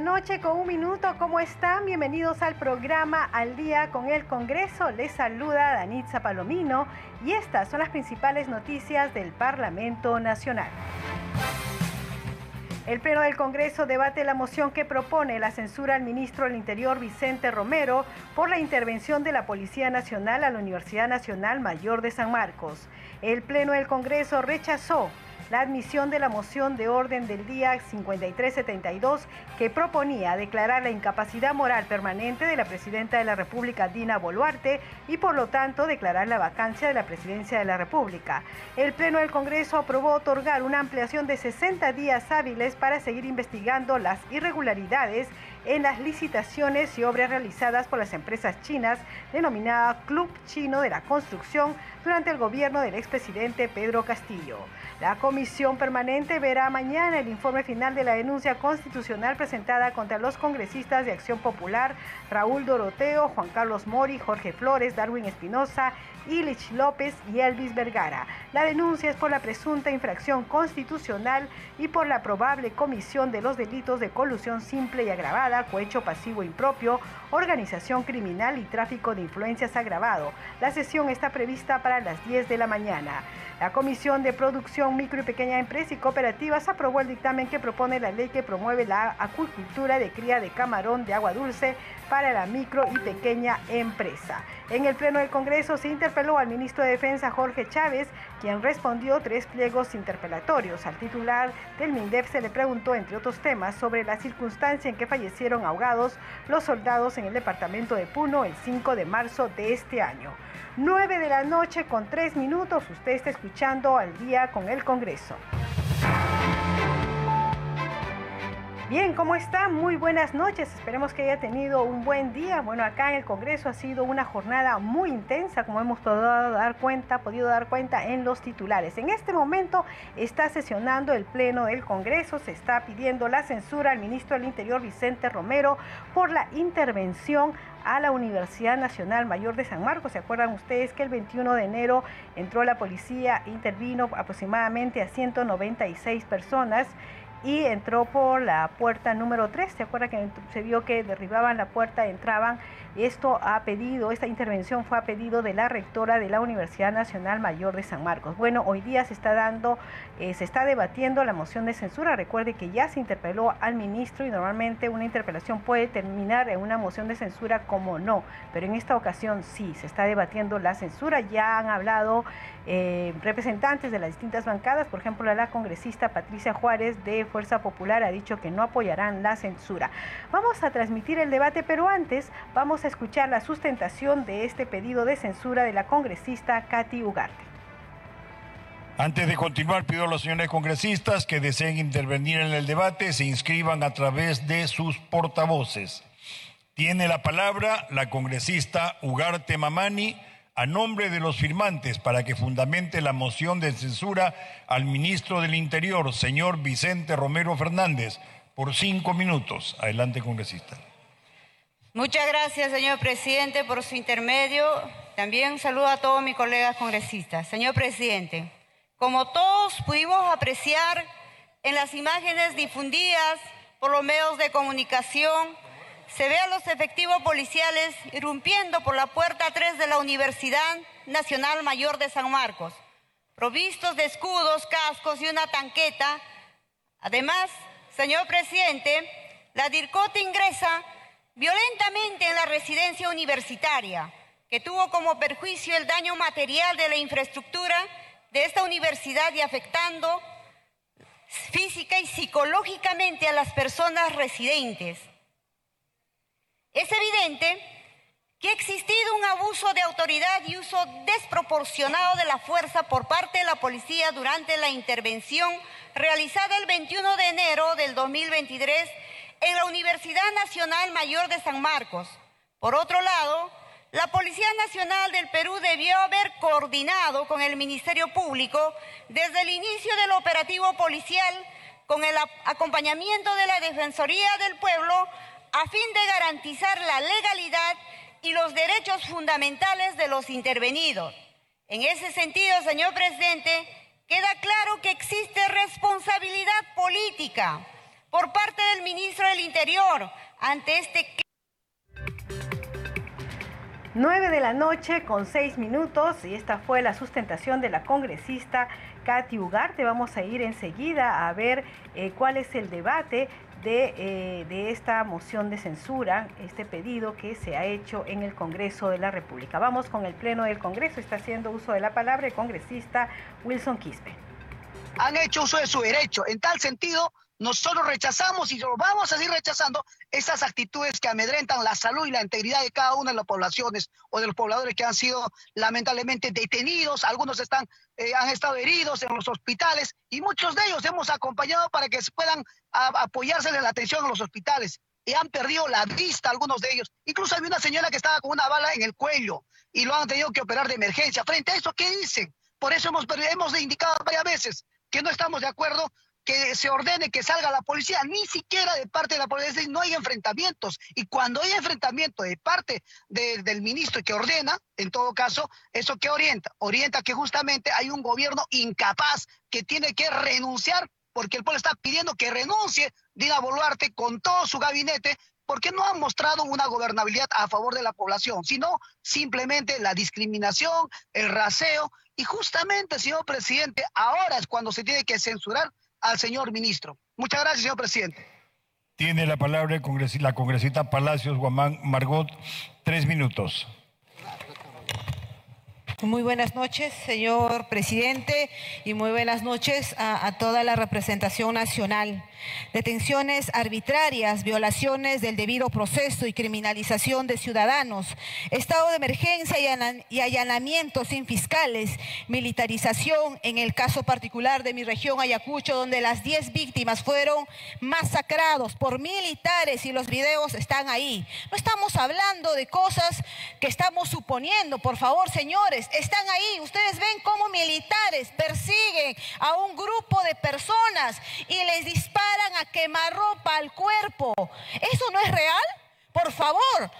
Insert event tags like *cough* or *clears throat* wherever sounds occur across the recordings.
Noche con un minuto, ¿cómo están? Bienvenidos al programa Al Día con el Congreso. Les saluda Danitza Palomino y estas son las principales noticias del Parlamento Nacional. El Pleno del Congreso debate la moción que propone la censura al ministro del Interior Vicente Romero por la intervención de la Policía Nacional a la Universidad Nacional Mayor de San Marcos. El Pleno del Congreso rechazó la admisión de la moción de orden del día 5372 que proponía declarar la incapacidad moral permanente de la presidenta de la República, Dina Boluarte, y por lo tanto declarar la vacancia de la presidencia de la República. El Pleno del Congreso aprobó otorgar una ampliación de 60 días hábiles para seguir investigando las irregularidades en las licitaciones y obras realizadas por las empresas chinas denominada Club Chino de la Construcción durante el gobierno del expresidente Pedro Castillo. La comisión permanente verá mañana el informe final de la denuncia constitucional presentada contra los congresistas de Acción Popular Raúl Doroteo, Juan Carlos Mori, Jorge Flores, Darwin Espinosa, Ilich López y Elvis Vergara. La denuncia es por la presunta infracción constitucional y por la probable comisión de los delitos de colusión simple y agravada, cohecho pasivo impropio, organización criminal y tráfico de influencias agravado. La sesión está prevista para las 10 de la mañana. La Comisión de Producción Micro y Pequeña Empresa y Cooperativas aprobó el dictamen que propone la ley que promueve la acuicultura de cría de camarón de agua dulce para la micro y pequeña empresa. En el Pleno del Congreso se interpeló al ministro de Defensa Jorge Chávez, quien respondió tres pliegos interpelatorios. Al titular del MINDEF se le preguntó, entre otros temas, sobre la circunstancia en que fallecieron ahogados los soldados en el departamento de Puno el 5 de marzo de este año. 9 de la noche con 3 minutos, usted está escuchando al día con el Congreso. Bien, ¿cómo está? Muy buenas noches. Esperemos que haya tenido un buen día. Bueno, acá en el Congreso ha sido una jornada muy intensa, como hemos podido dar cuenta, podido dar cuenta en los titulares. En este momento está sesionando el Pleno del Congreso. Se está pidiendo la censura al ministro del Interior, Vicente Romero, por la intervención a la Universidad Nacional Mayor de San Marcos. ¿Se acuerdan ustedes que el 21 de enero entró la policía, intervino aproximadamente a 196 personas? Y entró por la puerta número 3. ¿Se acuerda que se vio que derribaban la puerta, entraban? Esto ha pedido, esta intervención fue a pedido de la rectora de la Universidad Nacional Mayor de San Marcos. Bueno, hoy día se está dando, eh, se está debatiendo la moción de censura. Recuerde que ya se interpeló al ministro y normalmente una interpelación puede terminar en una moción de censura como no, pero en esta ocasión sí, se está debatiendo la censura. Ya han hablado eh, representantes de las distintas bancadas, por ejemplo, la congresista Patricia Juárez de Fuerza Popular ha dicho que no apoyarán la censura. Vamos a transmitir el debate, pero antes vamos a escuchar la sustentación de este pedido de censura de la congresista Katy Ugarte. Antes de continuar, pido a los señores congresistas que deseen intervenir en el debate se inscriban a través de sus portavoces. Tiene la palabra la congresista Ugarte Mamani a nombre de los firmantes para que fundamente la moción de censura al ministro del Interior, señor Vicente Romero Fernández, por cinco minutos. Adelante, congresista. Muchas gracias, señor presidente, por su intermedio. También saludo a todos mis colegas congresistas. Señor presidente, como todos pudimos apreciar en las imágenes difundidas por los medios de comunicación, se ve a los efectivos policiales irrumpiendo por la puerta 3 de la Universidad Nacional Mayor de San Marcos, provistos de escudos, cascos y una tanqueta. Además, señor presidente, la DIRCOT ingresa violentamente en la residencia universitaria, que tuvo como perjuicio el daño material de la infraestructura de esta universidad y afectando física y psicológicamente a las personas residentes. Es evidente que ha existido un abuso de autoridad y uso desproporcionado de la fuerza por parte de la policía durante la intervención realizada el 21 de enero del 2023 en la Universidad Nacional Mayor de San Marcos. Por otro lado, la Policía Nacional del Perú debió haber coordinado con el Ministerio Público desde el inicio del operativo policial con el acompañamiento de la Defensoría del Pueblo a fin de garantizar la legalidad y los derechos fundamentales de los intervenidos. En ese sentido, señor presidente, queda claro que existe responsabilidad política por parte del ministro del Interior ante este 9 de la noche con 6 minutos y esta fue la sustentación de la congresista Katy Ugarte. Vamos a ir enseguida a ver eh, cuál es el debate de, eh, de, esta moción de censura, este pedido que se ha hecho en el Congreso de la República. Vamos con el Pleno del Congreso. Está haciendo uso de la palabra el congresista Wilson Quispe. Han hecho uso de su derecho. En tal sentido, nosotros rechazamos y vamos a seguir rechazando esas actitudes que amedrentan la salud y la integridad de cada una de las poblaciones o de los pobladores que han sido lamentablemente detenidos, algunos están, eh, han estado heridos en los hospitales y muchos de ellos hemos acompañado para que puedan apoyarse en la atención en los hospitales y han perdido la vista algunos de ellos. Incluso hay una señora que estaba con una bala en el cuello y lo han tenido que operar de emergencia. Frente a eso, ¿qué dicen? Por eso hemos, hemos indicado varias veces que no estamos de acuerdo que se ordene que salga la policía, ni siquiera de parte de la policía, no hay enfrentamientos. Y cuando hay enfrentamiento de parte del ministro que ordena, en todo caso, ¿eso qué orienta? Orienta que justamente hay un gobierno incapaz que tiene que renunciar, porque el pueblo está pidiendo que renuncie Dina Boluarte con todo su gabinete, porque no han mostrado una gobernabilidad a favor de la población, sino simplemente la discriminación, el raseo. Y justamente, señor presidente, ahora es cuando se tiene que censurar al señor ministro. Muchas gracias, señor presidente. Tiene la palabra la congresista Palacios Guamán Margot, tres minutos. Muy buenas noches, señor presidente, y muy buenas noches a, toda la representación nacional. Detenciones arbitrarias, violaciones del debido proceso y criminalización de ciudadanos, estado de emergencia y allanamientos sin fiscales, militarización en el caso particular de mi región Ayacucho, donde las 10 víctimas fueron masacrados por militares y los videos están ahí. No estamos hablando de cosas que estamos suponiendo, por favor, señores están ahí. Ustedes ven cómo militares persiguen a un grupo de personas y les disparan a quemarropa al cuerpo. ¿Eso no es real? Por favor,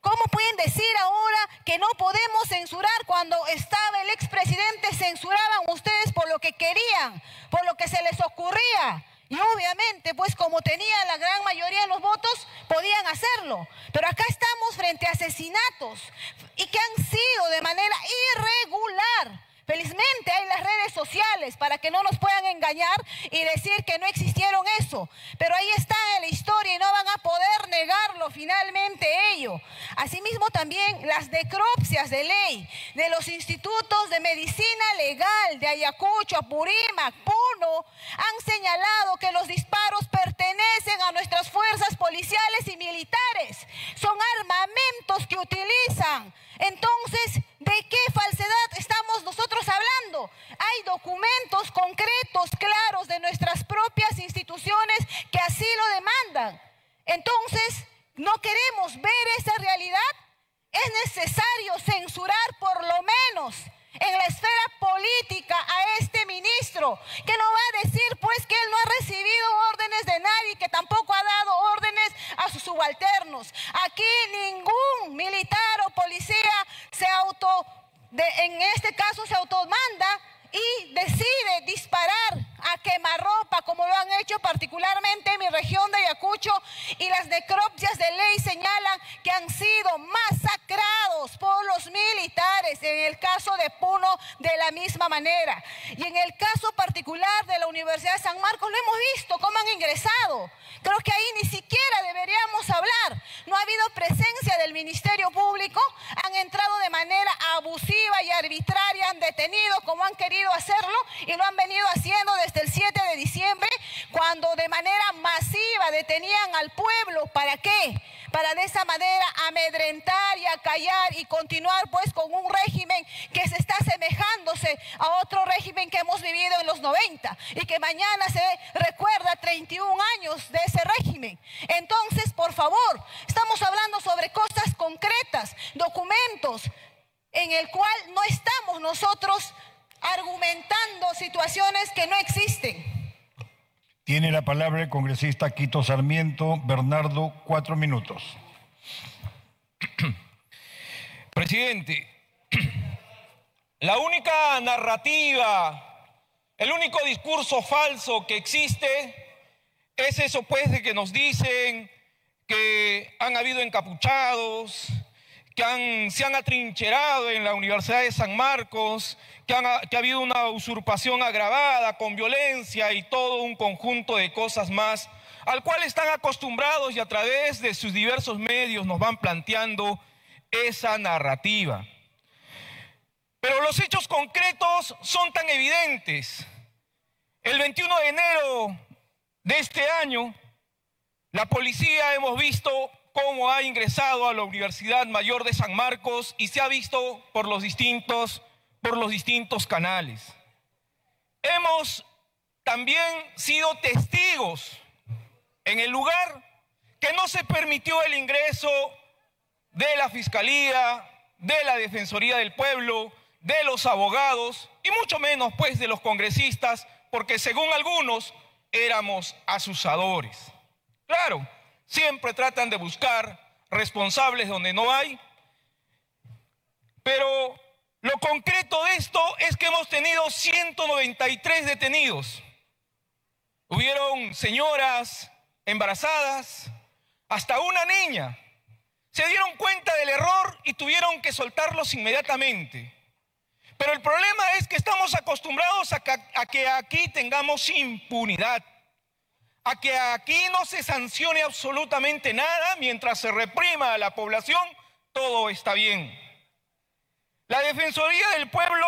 ¿Cómo pueden decir ahora que no podemos censurar cuando estaba el expresidente? Censuraban ustedes por lo que querían, por lo que se les ocurría. Y obviamente, pues como tenía la gran mayoría de los votos, podían hacerlo. Pero acá estamos frente a asesinatos y que han sido de manera irregular Felizmente hay las redes sociales para que no nos puedan engañar y decir que no existieron eso. Pero ahí está en la historia y no van a poder negarlo finalmente ello. Asimismo también las necropsias de ley de los institutos de medicina legal de Ayacucho, Apurímac, Puno, han señalado que los disparos pertenecen a nuestras fuerzas policiales y militares. Son armamentos que utilizan. Entonces, ¿De qué falsedad estamos nosotros hablando? Hay documentos concretos, claros de nuestras propias instituciones que así lo demandan. Entonces, ¿no queremos ver esa realidad? Es necesario censurar por lo menos en la esfera política a este ministro, que no va a decir pues que él no ha recibido órdenes de nadie, que tampoco ha dado órdenes a sus subalternos. Aquí ningún militar o policía se auto, en este caso se automanda y decide disparar a quemarropa, como lo han hecho particularmente en mi región de Ayacucho, y las necropsias de ley señalan que han sido masacrados por los militares, en el caso de Puno de la misma manera. Y en el caso particular de la Universidad de San Marcos, lo hemos visto cómo han ingresado. Creo que ahí ni siquiera deberíamos hablar. No ha habido presencia del Ministerio Público, han entrado de manera abusiva y arbitraria, han detenido como han querido hacerlo y lo han venido haciendo desde el 7 de diciembre, cuando de de manera masiva detenían al pueblo. ¿Para qué? Para de esa manera amedrentar y acallar y continuar pues con un régimen que se está asemejándose a otro régimen que hemos vivido en los 90 y que mañana se recuerda 31 años de ese régimen. Entonces, por favor, estamos hablando sobre cosas concretas, documentos en el cual no estamos nosotros argumentando situaciones que no existen. Congresista Quito Sarmiento Bernardo, cuatro minutos. *clears throat* Presidente, *clears throat* la única narrativa, el único discurso falso que existe es eso pues de que nos dicen que han habido encapuchados, que se han atrincherado en la Universidad de San Marcos, que, ha habido una usurpación agravada con violencia y todo un conjunto de cosas más, al cual están acostumbrados y a través de sus diversos medios nos van planteando esa narrativa. Pero los hechos concretos son tan evidentes. El 21 de enero de este año, la policía hemos visto cómo ha ingresado a la Universidad Mayor de San Marcos y se ha visto por los distintos, por los distintos canales. Hemos también sido testigos en el lugar que no se permitió el ingreso de la Fiscalía, de la Defensoría del Pueblo, de los abogados y mucho menos pues de los congresistas, porque según algunos éramos asusadores. Claro, Siempre tratan de buscar responsables donde no hay. Pero lo concreto de esto es que hemos tenido 193 detenidos. Hubieron señoras embarazadas, hasta una niña. Se dieron cuenta del error y tuvieron que soltarlos inmediatamente. Pero el problema es que estamos acostumbrados a que, aquí tengamos impunidad a que aquí no se sancione absolutamente nada mientras se reprima a la población, todo está bien. La Defensoría del Pueblo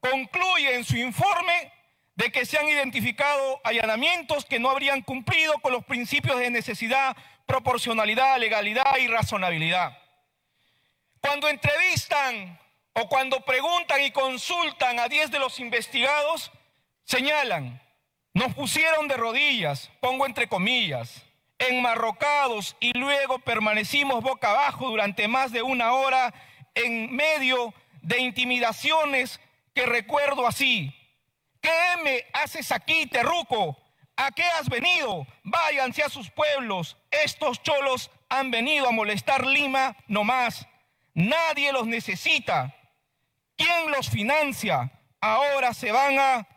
concluye en su informe de que se han identificado allanamientos que no habrían cumplido con los principios de necesidad, proporcionalidad, legalidad y razonabilidad. Cuando entrevistan o cuando preguntan y consultan a 10 de los investigados, señalan nos pusieron de rodillas, pongo entre comillas, enmarrocados y luego permanecimos boca abajo durante más de una hora en medio de intimidaciones que recuerdo así. ¿Qué me haces aquí, terruco? ¿A qué has venido? Váyanse a sus pueblos. Estos cholos han venido a molestar Lima no más. Nadie los necesita. ¿Quién los financia? Ahora se van a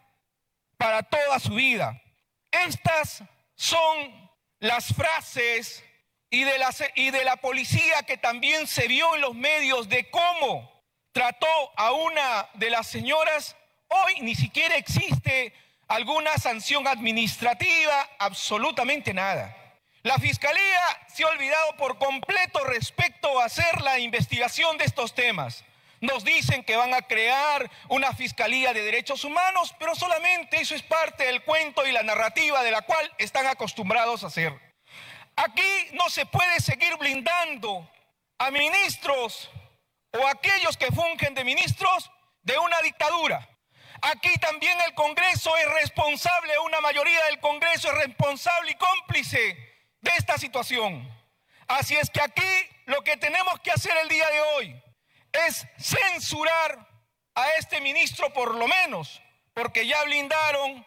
para toda su vida. Estas son las frases y de, y de la policía que también se vio en los medios de cómo trató a una de las señoras. Hoy ni siquiera existe alguna sanción administrativa, absolutamente nada. La Fiscalía se ha olvidado por completo respecto a hacer la investigación de estos temas. Nos dicen que van a crear una fiscalía de derechos humanos, pero solamente eso es parte del cuento y la narrativa de la cual están acostumbrados a hacer. Aquí no se puede seguir blindando a ministros o aquellos que fungen de ministros de una dictadura. Aquí también el Congreso es responsable, una mayoría del Congreso es responsable y cómplice de esta situación. Así es que aquí lo que tenemos que hacer el día de hoy es censurar a este ministro por lo menos, porque ya blindaron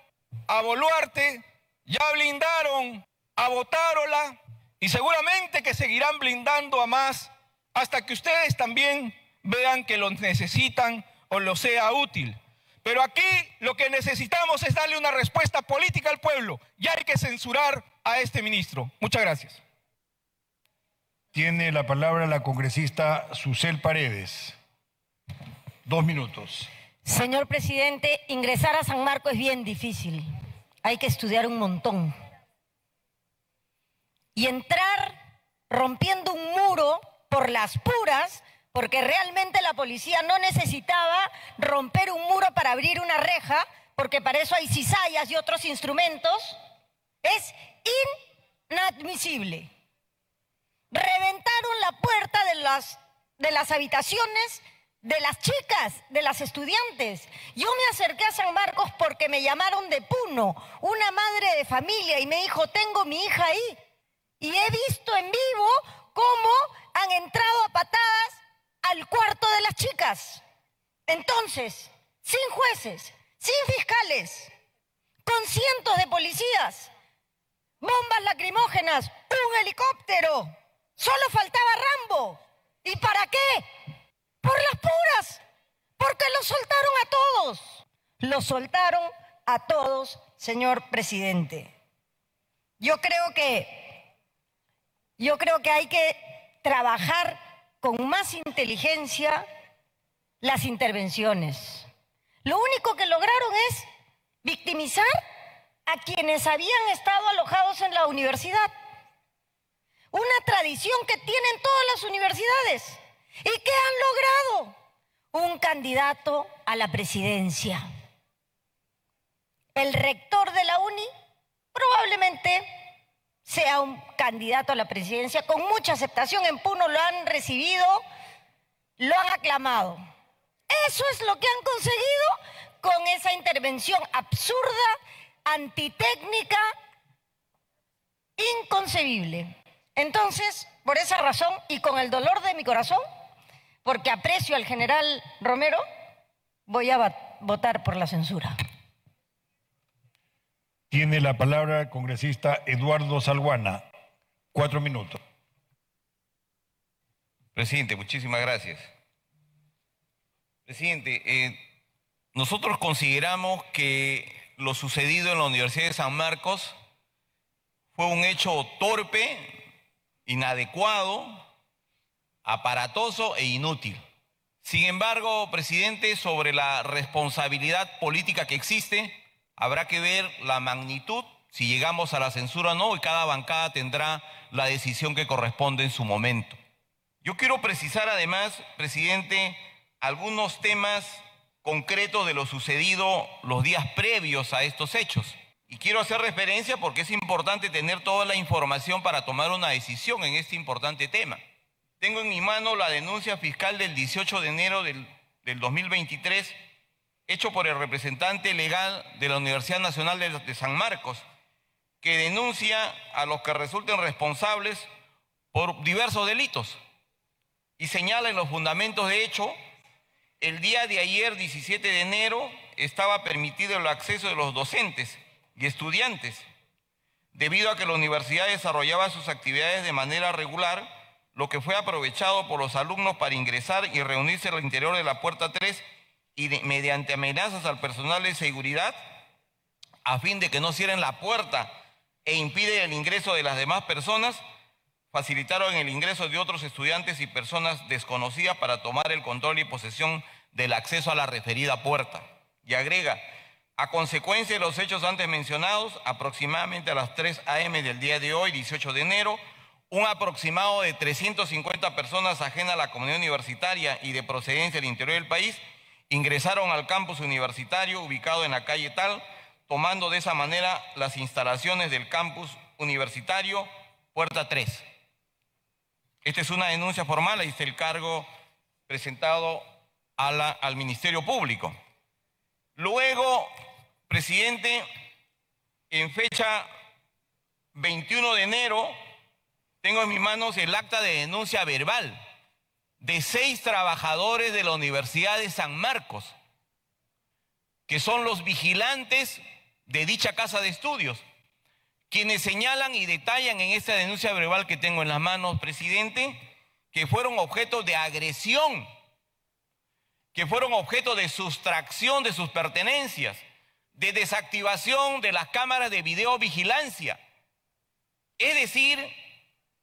a Boluarte, ya blindaron a Botárola y seguramente que seguirán blindando a más hasta que ustedes también vean que lo necesitan o lo sea útil. Pero aquí lo que necesitamos es darle una respuesta política al pueblo y hay que censurar a este ministro. Muchas gracias. Tiene la palabra la congresista Susel Paredes. Dos minutos. Señor presidente, ingresar a San Marco es bien difícil. Hay que estudiar un montón. Y entrar rompiendo un muro por las puras, porque realmente la policía no necesitaba romper un muro para abrir una reja, porque para eso hay cizallas y otros instrumentos, es inadmisible. Reventaron la puerta de las, de las habitaciones de las chicas, de las estudiantes. Yo me acerqué a San Marcos porque me llamaron de Puno, una madre de familia, y me dijo, tengo mi hija ahí. Y he visto en vivo cómo han entrado a patadas al cuarto de las chicas. Entonces, sin jueces, sin fiscales, con cientos de policías, bombas lacrimógenas, un helicóptero. Solo faltaba Rambo. ¿Y para qué? Por las puras. Porque los soltaron a todos. Los soltaron a todos, señor presidente. Yo creo que yo creo que hay que trabajar con más inteligencia las intervenciones. Lo único que lograron es victimizar a quienes habían estado alojados en la universidad. Una tradición que tienen todas las universidades. ¿Y qué han logrado? Un candidato a la presidencia. El rector de la UNI probablemente sea un candidato a la presidencia con mucha aceptación. En Puno lo han recibido, lo han aclamado. Eso es lo que han conseguido con esa intervención absurda, antitécnica, inconcebible. Entonces, por esa razón y con el dolor de mi corazón, porque aprecio al general Romero, voy a votar por la censura. Tiene la palabra el congresista Eduardo Salguana. Cuatro minutos. Presidente, muchísimas gracias. Presidente, eh, nosotros consideramos que lo sucedido en la Universidad de San Marcos fue un hecho torpe, inadecuado, aparatoso e inútil. Sin embargo, presidente, sobre la responsabilidad política que existe, habrá que ver la magnitud, si llegamos a la censura o no, y cada bancada tendrá la decisión que corresponde en su momento. Yo quiero precisar además, presidente, algunos temas concretos de lo sucedido los días previos a estos hechos. Y quiero hacer referencia porque es importante tener toda la información para tomar una decisión en este importante tema. Tengo en mi mano la denuncia fiscal del 18 de enero del, 2023, hecho por el representante legal de la Universidad Nacional de, San Marcos, que denuncia a los que resulten responsables por diversos delitos y señala en los fundamentos de hecho, el día de ayer, 17 de enero, estaba permitido el acceso de los docentes y estudiantes, debido a que la universidad desarrollaba sus actividades de manera regular lo que fue aprovechado por los alumnos para ingresar y reunirse al interior de la puerta 3 y mediante amenazas al personal de seguridad a fin de que no cierren la puerta e impiden el ingreso de las demás personas, facilitaron el ingreso de otros estudiantes y personas desconocidas para tomar el control y posesión del acceso a la referida puerta. Y agrega, a consecuencia de los hechos antes mencionados, aproximadamente a las 3 a.m. del día de hoy, 18 de enero, un aproximado de 350 personas ajenas a la comunidad universitaria y de procedencia del interior del país ingresaron al campus universitario ubicado en la calle Tal, tomando de esa manera las instalaciones del campus universitario Puerta 3. Esta es una denuncia formal, ahí está el cargo presentado al Ministerio Público. Luego, presidente, en fecha 21 de enero tengo en mis manos el acta de denuncia verbal de seis trabajadores de la Universidad de San Marcos, que son los vigilantes de dicha casa de estudios, quienes señalan y detallan en esta denuncia verbal que tengo en las manos, presidente, que fueron objeto de agresión, que fueron objeto de sustracción de sus pertenencias, de desactivación de las cámaras de videovigilancia. Es decir,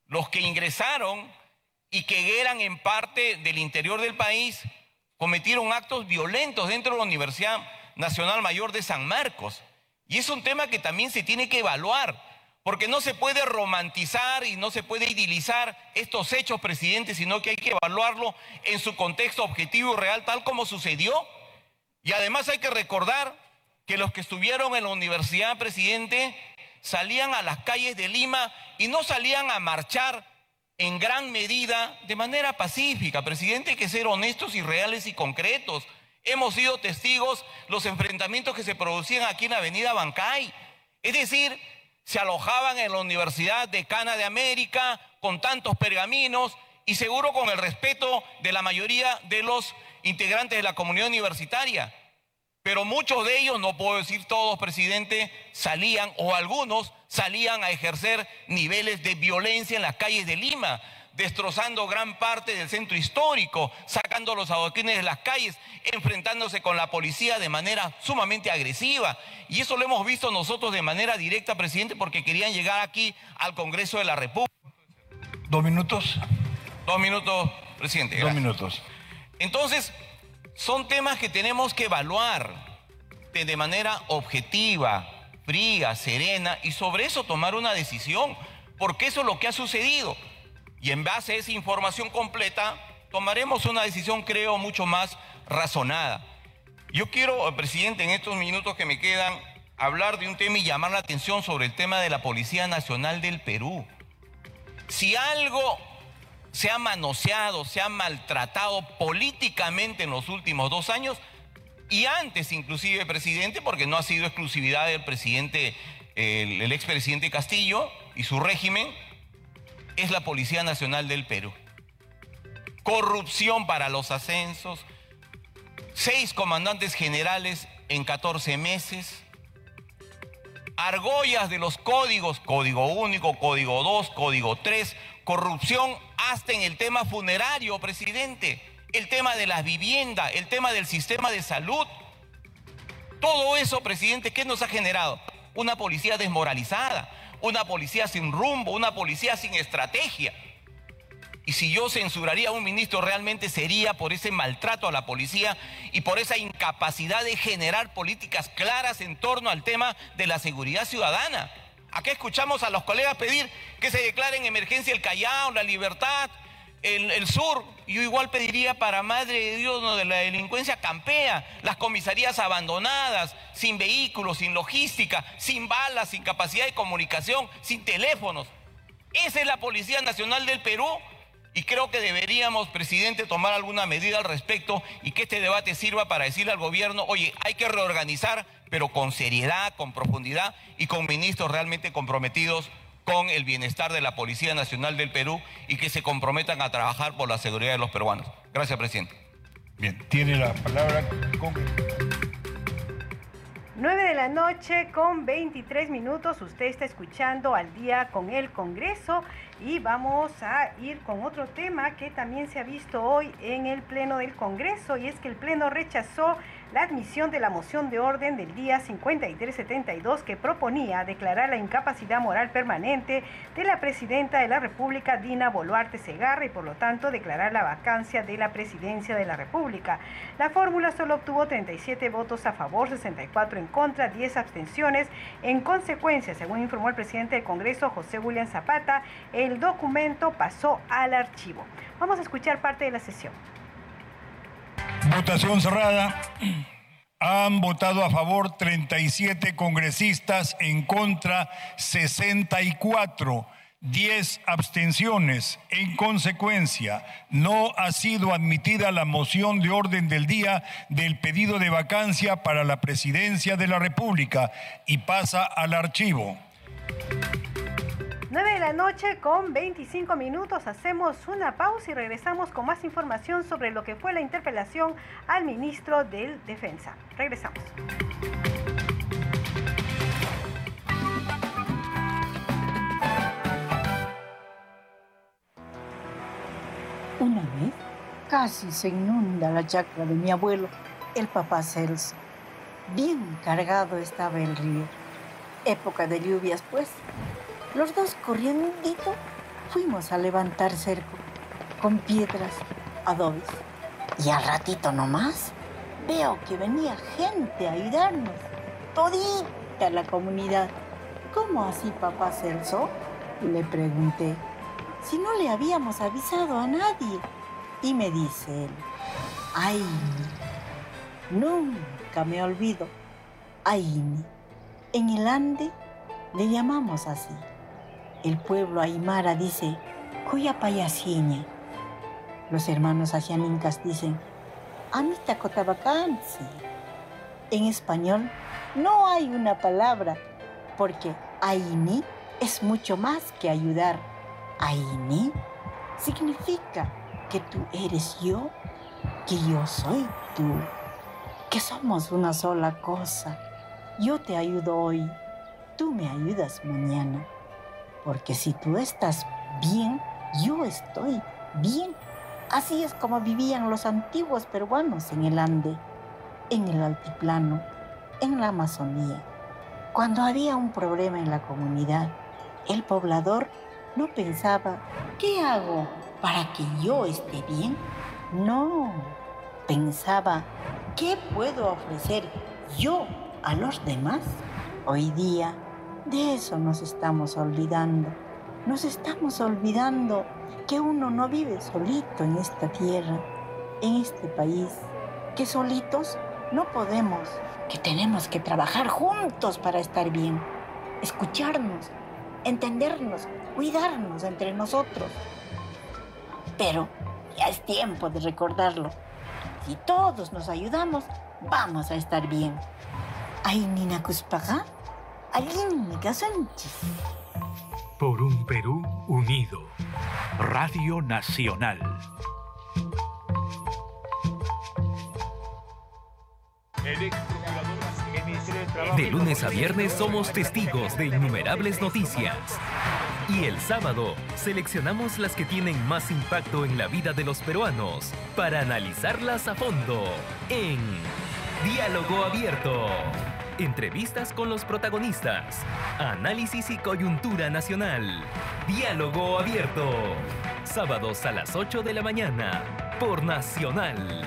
los que ingresaron y que eran en parte del interior del país cometieron actos violentos dentro de la Universidad Nacional Mayor de San Marcos. Y es un tema que también se tiene que evaluar, porque no se puede romantizar y no se puede idilizar estos hechos, presidente, sino que hay que evaluarlo en su contexto objetivo y real, tal como sucedió. Y además hay que recordar que los que estuvieron en la universidad, presidente, salían a las calles de Lima y no salían a marchar en gran medida de manera pacífica. Presidente, hay que ser honestos y reales y concretos. Hemos sido testigos los enfrentamientos que se producían aquí en la avenida Bancay. Es decir, se alojaban en la Universidad de Cana de América con tantos pergaminos y seguro con el respeto de la mayoría de los integrantes de la comunidad universitaria. Pero muchos de ellos, no puedo decir todos, presidente, salían o algunos salían a ejercer niveles de violencia en las calles de Lima, destrozando gran parte del centro histórico, sacando los adoquines de las calles, enfrentándose con la policía de manera sumamente agresiva. Y eso lo hemos visto nosotros de manera directa, presidente, porque querían llegar aquí al Congreso de la República. Dos minutos. Dos minutos, presidente. Dos minutos. Entonces, son temas que tenemos que evaluar de manera objetiva, fría, serena y sobre eso tomar una decisión, porque eso es lo que ha sucedido. Y en base a esa información completa, tomaremos una decisión, creo, mucho más razonada. Yo quiero, presidente, en estos minutos que me quedan, hablar de un tema y llamar la atención sobre el tema de la Policía Nacional del Perú. Si algo se ha manoseado, se ha maltratado políticamente en los últimos dos años y antes inclusive, presidente, porque no ha sido exclusividad del presidente, el, expresidente Castillo y su régimen, es la Policía Nacional del Perú. Corrupción para los ascensos, seis comandantes generales en 14 meses, argollas de los códigos, código único, código 2, código 3, corrupción hasta en el tema funerario, presidente, el tema de la vivienda, el tema del sistema de salud. Todo eso, presidente, ¿qué nos ha generado? Una policía desmoralizada, una policía sin rumbo, una policía sin estrategia. Y si yo censuraría a un ministro realmente sería por ese maltrato a la policía y por esa incapacidad de generar políticas claras en torno al tema de la seguridad ciudadana. Acá escuchamos a los colegas pedir que se declare en emergencia el Callao, la Libertad, el, sur. Yo igual pediría para Madre de Dios donde la delincuencia campea, las comisarías abandonadas, sin vehículos, sin logística, sin balas, sin capacidad de comunicación, sin teléfonos. Esa es la Policía Nacional del Perú y creo que deberíamos, presidente, tomar alguna medida al respecto y que este debate sirva para decirle al gobierno, oye, hay que reorganizar, pero con seriedad, con profundidad y con ministros realmente comprometidos con el bienestar de la Policía Nacional del Perú y que se comprometan a trabajar por la seguridad de los peruanos. Gracias, presidente. Bien, tiene la palabra con... 9 de la noche con 23 minutos. Usted está escuchando al día con el Congreso y vamos a ir con otro tema que también se ha visto hoy en el Pleno del Congreso y es que el Pleno rechazó la admisión de la moción de orden del día 5372 que proponía declarar la incapacidad moral permanente de la presidenta de la República, Dina Boluarte Segarra, y por lo tanto declarar la vacancia de la presidencia de la República. La fórmula solo obtuvo 37 votos a favor, 64 en contra, 10 abstenciones. En consecuencia, según informó el presidente del Congreso, José William Zapata, el documento pasó al archivo. Vamos a escuchar parte de la sesión. Votación cerrada. Han votado a favor 37 congresistas, en contra 64, 10 abstenciones. En consecuencia, no ha sido admitida la moción de orden del día del pedido de vacancia para la presidencia de la República y pasa al archivo. 9 de la noche con 25 minutos. Hacemos una pausa y regresamos con más información sobre lo que fue la interpelación al ministro del Defensa. Regresamos. Una vez casi se inunda la chacra de mi abuelo, el papá Celso. Bien cargado estaba el río. Época de lluvias, pues. Los dos corriendo fuimos a levantar cerco con piedras, adobes. Y al ratito nomás veo que venía gente a ayudarnos, todita la comunidad. ¿Cómo así, papá Celso? Le pregunté. Si no le habíamos avisado a nadie. Y me dice él, ay, nunca me olvido. Ay, en el Ande Le llamamos así. El pueblo aymara dice, cuya payasiña. Los hermanos asianincas dicen, amita cotabacansi. En español no hay una palabra, porque aini es mucho más que ayudar. Aini significa que tú eres yo, que yo soy tú, que somos una sola cosa. Yo te ayudo hoy, tú me ayudas mañana, porque si tú estás bien, yo estoy bien. Así es como vivían los antiguos peruanos en el Ande, en el altiplano, en la Amazonía. Cuando había un problema en la comunidad, el poblador no pensaba, ¿qué hago para que yo esté bien? No, pensaba, ¿qué puedo ofrecer yo a los demás? Hoy día de eso nos estamos olvidando. Nos estamos olvidando que uno no vive solito en esta tierra, en este país, que solitos no podemos, que tenemos que trabajar juntos para estar bien, escucharnos, entendernos, cuidarnos entre nosotros. Pero ya es tiempo de recordarlo. Si todos nos ayudamos, vamos a estar bien. Ay, Nina Cuspaga, Sánchez. Por un Perú unido. Radio Nacional. De lunes a viernes somos testigos de innumerables noticias. Y el sábado seleccionamos las que tienen más impacto en la vida de los peruanos para analizarlas a fondo en Diálogo Abierto. Entrevistas con los protagonistas. Análisis y coyuntura nacional. Diálogo Abierto. Sábados a las 8 de la mañana por Nacional.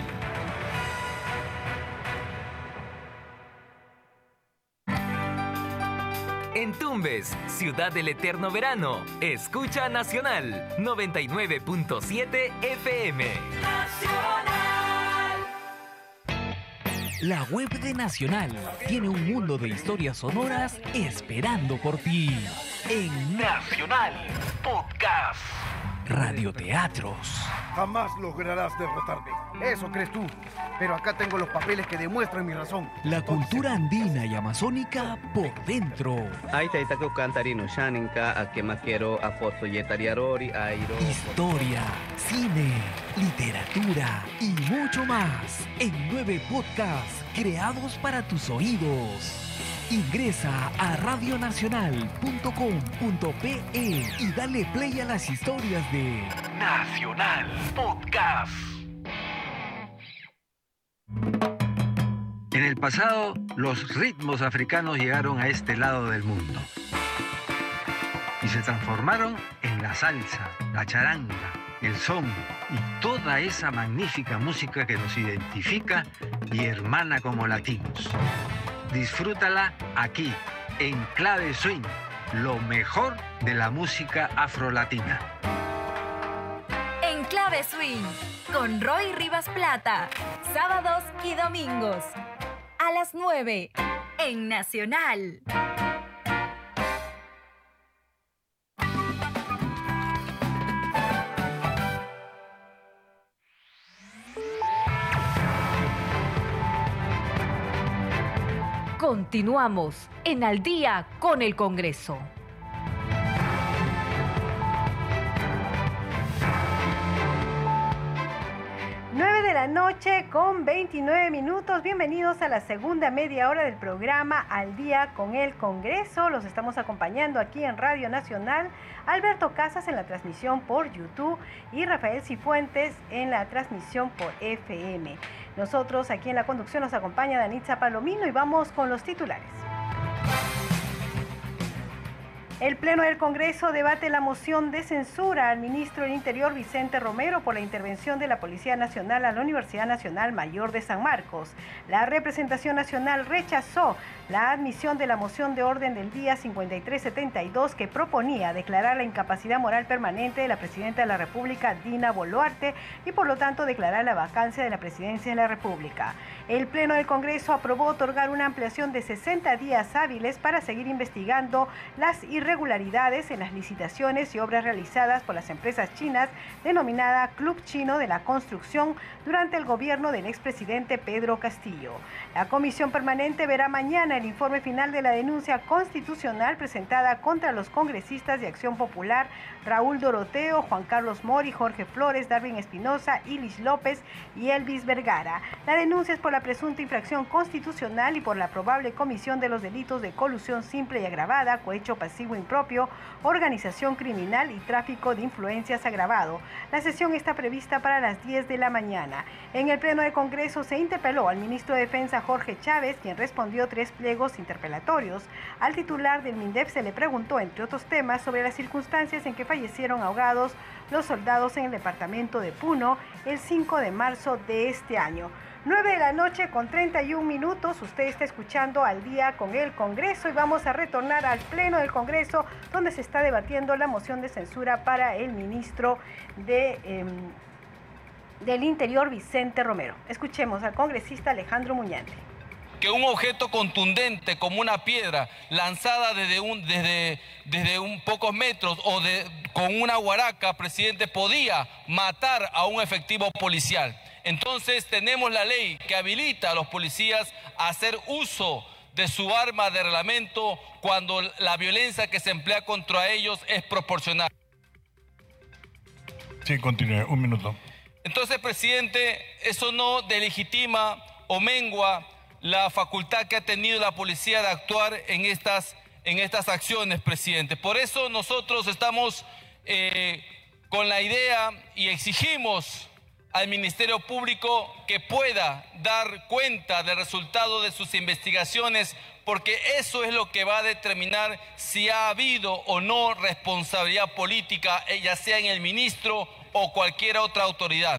En Tumbes, ciudad del eterno verano, escucha Nacional 99.7 FM. Nacional. La web de Nacional tiene un mundo de historias sonoras esperando por ti. En Nacional Podcast. Radioteatros. Jamás lograrás derrotarme. Eso crees tú. Pero acá tengo los papeles que demuestran mi razón. La cultura andina y amazónica por dentro. Historia, cine, literatura y mucho más en nueve podcasts creados para tus oídos. Ingresa a radionacional.com.pe y dale play a las historias de Nacional Podcast. En el pasado, los ritmos africanos llegaron a este lado del mundo y se transformaron en la salsa, la charanga, el son y toda esa magnífica música que nos identifica y hermana como latinos. Disfrútala aquí, en Clave Swing, lo mejor de la música afrolatina. En Clave Swing, con Roy Rivas Plata, sábados y domingos, a las 9, en Nacional. Continuamos en Al día con el Congreso. La noche con 29 minutos. Bienvenidos a la segunda media hora del programa Al día con el Congreso. Los estamos acompañando aquí en Radio Nacional. Alberto Casas en la transmisión por YouTube y Rafael Cifuentes en la transmisión por FM. Nosotros aquí en la conducción nos acompaña Danitza Palomino y vamos con los titulares. El Pleno del Congreso debate la moción de censura al ministro del Interior Vicente Romero por la intervención de la Policía Nacional a la Universidad Nacional Mayor de San Marcos. La representación nacional rechazó la admisión de la moción de orden del día 5372 que proponía declarar la incapacidad moral permanente de la Presidenta de la República, Dina Boluarte, y por lo tanto declarar la vacancia de la Presidencia de la República. El Pleno del Congreso aprobó otorgar una ampliación de 60 días hábiles para seguir investigando las irregularidades en las licitaciones y obras realizadas por las empresas chinas denominada Club Chino de la Construcción durante el gobierno del expresidente Pedro Castillo. La comisión permanente verá mañana el informe final de la denuncia constitucional presentada contra los congresistas de Acción Popular Raúl Doroteo, Juan Carlos Mori, Jorge Flores, Darwin Espinosa, Ilis López y Elvis Vergara. La denuncia es por la presunta infracción constitucional y por la probable comisión de los delitos de colusión simple y agravada, cohecho pasivo impropio, organización criminal y tráfico de influencias agravado. La sesión está prevista para las 10 de la mañana. En el Pleno de Congreso se interpeló al ministro de Defensa Jorge Chávez, quien respondió tres pliegos interpelatorios. Al titular del MINDEF se le preguntó, entre otros temas, sobre las circunstancias en que fallecieron ahogados los soldados en el departamento de Puno el 5 de marzo de este año. 9 de la noche con 31 minutos, usted está escuchando al día con el Congreso y vamos a retornar al Pleno del Congreso donde se está debatiendo la moción de censura para el ministro de, em, del Interior, Vicente Romero. Escuchemos al congresista Alejandro Muñante que un objeto contundente como una piedra lanzada desde un, desde, desde un pocos metros o de, con una guaraca, presidente, podía matar a un efectivo policial. Entonces tenemos la ley que habilita a los policías a hacer uso de su arma de reglamento cuando la violencia que se emplea contra ellos es proporcional. Sí, continúe, un minuto. Entonces, presidente, eso no delegitima o mengua la facultad que ha tenido la policía de actuar en estas, en estas acciones, presidente. Por eso nosotros estamos eh, con la idea y exigimos al Ministerio Público que pueda dar cuenta del resultado de sus investigaciones, porque eso es lo que va a determinar si ha habido o no responsabilidad política, eh, ya sea en el ministro o cualquier otra autoridad.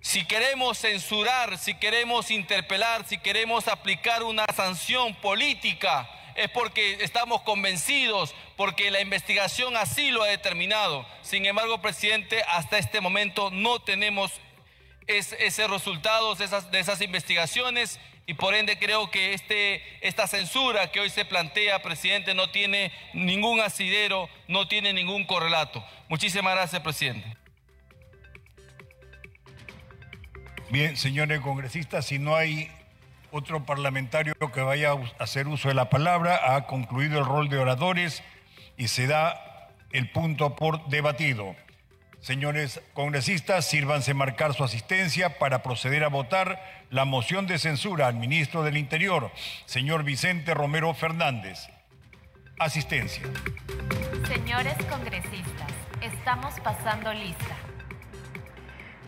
Si queremos censurar, si queremos interpelar, si queremos aplicar una sanción política, es porque estamos convencidos, porque la investigación así lo ha determinado. Sin embargo, presidente, hasta este momento no tenemos ese resultados de esas, de esas investigaciones y por ende creo que este, esta censura que hoy se plantea, presidente, no tiene ningún asidero, no tiene ningún correlato. Muchísimas gracias, presidente. Bien, señores congresistas, si no hay otro parlamentario que vaya a hacer uso de la palabra, ha concluido el rol de oradores y se da el punto por debatido. Señores congresistas, sírvanse marcar su asistencia para proceder a votar la moción de censura al ministro del Interior, señor Vicente Romero Fernández. Asistencia. Señores congresistas, estamos pasando lista.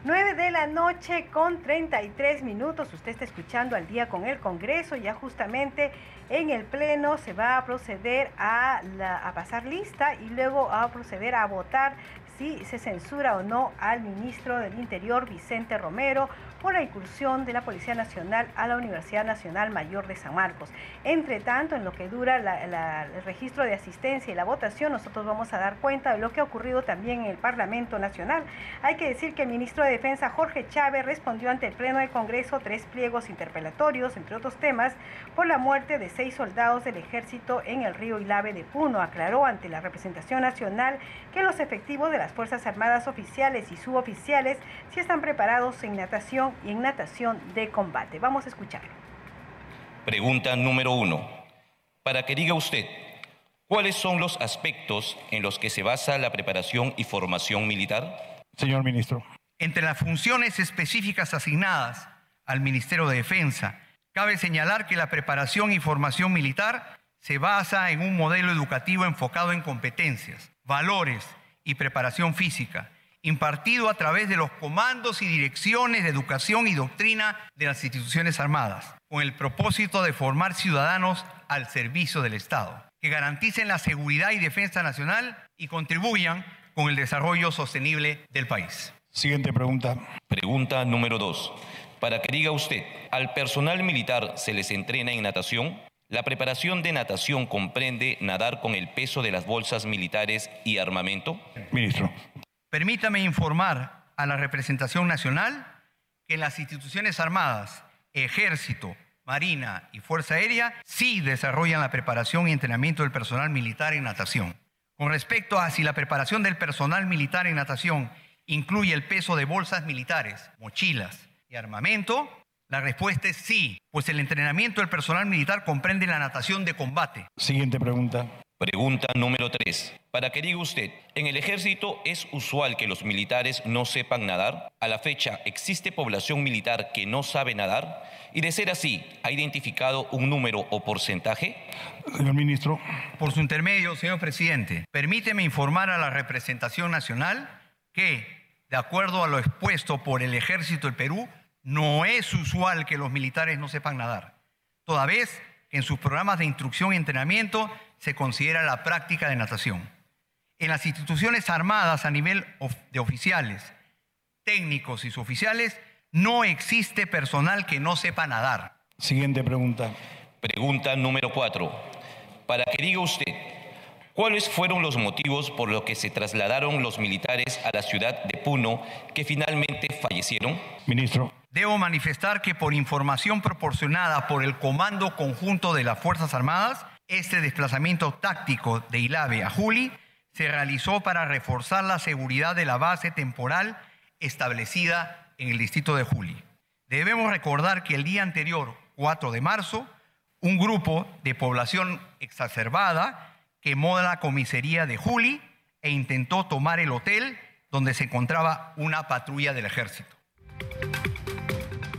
9 de la noche con 33 minutos. Usted está escuchando al día con el Congreso. Ya justamente en el Pleno se va a proceder a, a pasar lista y luego a proceder a votar si se censura o no al ministro del Interior, Vicente Romero, por la incursión de la Policía Nacional a la Universidad Nacional Mayor de San Marcos. Entre tanto, en lo que dura el registro de asistencia y la votación, nosotros vamos a dar cuenta de lo que ha ocurrido también en el Parlamento Nacional. Hay que decir que el ministro de Defensa, Jorge Chávez, respondió ante el Pleno del Congreso tres pliegos interpelatorios, entre otros temas, por la muerte de seis soldados del ejército en el río Ilave de Puno. Aclaró ante la representación nacional que los efectivos de las Fuerzas Armadas oficiales y suboficiales sí están preparados en natación y en natación de combate. Vamos a escucharlo. Pregunta número uno. Para que diga usted, ¿cuáles son los aspectos en los que se basa la preparación y formación militar? Señor ministro. Entre las funciones específicas asignadas al Ministerio de Defensa, cabe señalar que la preparación y formación militar se basa en un modelo educativo enfocado en competencias, valores y preparación física impartido a través de los comandos y direcciones de educación y doctrina de las instituciones armadas, con el propósito de formar ciudadanos al servicio del Estado. que garanticen la seguridad y defensa nacional y contribuyan con el desarrollo sostenible del país. Siguiente pregunta. Pregunta número dos. Para que diga usted, ¿al personal militar se les entrena en natación? La preparación de natación comprende nadar con el peso de las bolsas militares y armamento. Ministro. Permítame informar a la representación nacional que las instituciones armadas, ejército, marina y fuerza aérea sí desarrollan la preparación y entrenamiento del personal militar en natación. Con respecto a si la preparación del personal militar en natación incluye el peso de bolsas militares, mochilas y armamento, la respuesta es sí, pues el entrenamiento del personal militar comprende la natación de combate. Siguiente pregunta. Pregunta número 3. Para que diga usted, ¿en el ejército es usual que los militares no sepan nadar? A la fecha, ¿existe población militar que no sabe nadar? Y de ser así, ¿ha identificado un número o porcentaje? Señor ministro. Por su intermedio, señor presidente, permíteme informar a la representación nacional que, de acuerdo a lo expuesto por el ejército del Perú, no es usual que los militares no sepan nadar. Toda vez que en sus programas de instrucción y entrenamiento se considera la práctica de natación. En las instituciones armadas a nivel de oficiales, técnicos y suboficiales, no existe personal que no sepa nadar. Siguiente pregunta. Pregunta número cuatro. Para que diga usted, ¿cuáles fueron los motivos por los que se trasladaron los militares a la ciudad de Puno que finalmente fallecieron? Ministro. Debo manifestar que por información proporcionada por el Comando Conjunto de las Fuerzas Armadas, este desplazamiento táctico de Ilave a Juli se realizó para reforzar la seguridad de la base temporal establecida en el distrito de Juli. Debemos recordar que el día anterior, 4 de marzo, un grupo de población exacerbada quemó la comisaría de Juli e intentó tomar el hotel donde se encontraba una patrulla del ejército.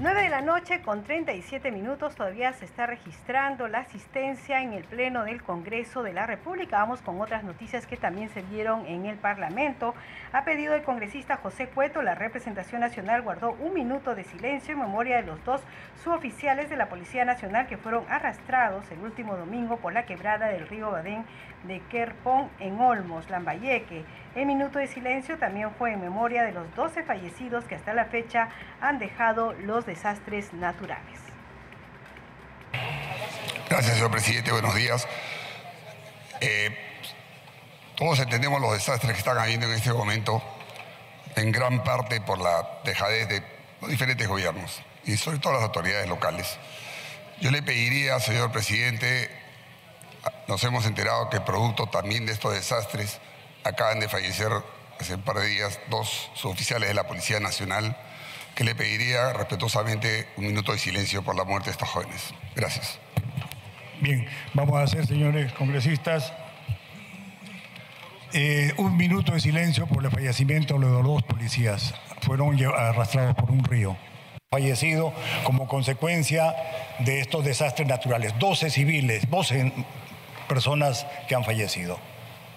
9 de la noche con 37 minutos todavía se está registrando la asistencia en el Pleno del Congreso de la República. Vamos con otras noticias que también se dieron en el Parlamento. A pedido del congresista José Cueto, la representación nacional guardó un minuto de silencio en memoria de los dos suboficiales de la Policía Nacional que fueron arrastrados el último domingo por la quebrada del río Badén de Kerpón en Olmos, Lambayeque. El minuto de silencio también fue en memoria de los 12 fallecidos que hasta la fecha han dejado los desastres naturales. Gracias, señor presidente. Buenos días. Eh, todos entendemos los desastres que están habiendo en este momento, en gran parte por la dejadez de los diferentes gobiernos y sobre todo las autoridades locales. Yo le pediría, señor presidente, nos hemos enterado que producto también de estos desastres acaban de fallecer hace un par de días dos suboficiales de la Policía Nacional que le pediría respetuosamente un minuto de silencio por la muerte de estos jóvenes. Gracias. Bien, vamos a hacer, señores congresistas, eh, un minuto de silencio por el fallecimiento de los dos policías. Fueron arrastrados por un río. Fallecido como consecuencia de estos desastres naturales. 12 civiles, 12 personas que han fallecido.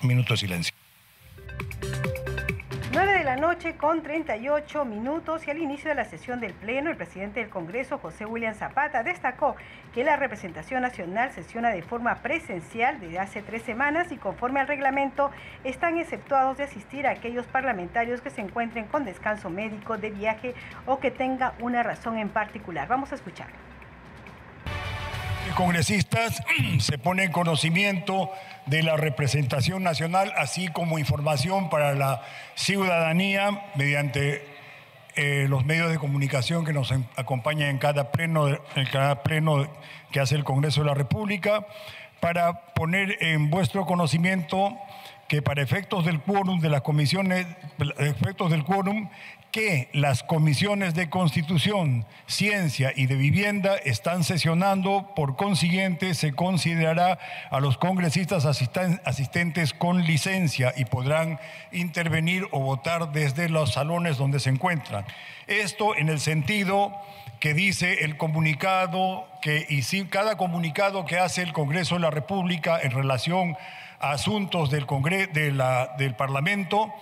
Minuto de silencio. 9 de la noche con 38 minutos y al inicio de la sesión del Pleno, el presidente del Congreso, José William Zapata, destacó que la representación nacional sesiona de forma presencial desde hace tres semanas y conforme al reglamento están exceptuados de asistir a aquellos parlamentarios que se encuentren con descanso médico de viaje o que tenga una razón en particular. Vamos a escucharlo congresistas *clears throat* se pone en conocimiento de la representación nacional, así como información para la ciudadanía mediante eh, los medios de comunicación que nos acompañan en cada pleno, en cada pleno que hace el Congreso de la República, para poner en vuestro conocimiento que para efectos del quórum de las comisiones, efectos del quórum, que las comisiones de Constitución, Ciencia y de Vivienda están sesionando, por consiguiente se considerará a los congresistas asistentes con licencia y podrán intervenir o votar desde los salones donde se encuentran. Esto en el sentido que dice el comunicado que y si cada comunicado que hace el Congreso de la República en relación a asuntos del, del Parlamento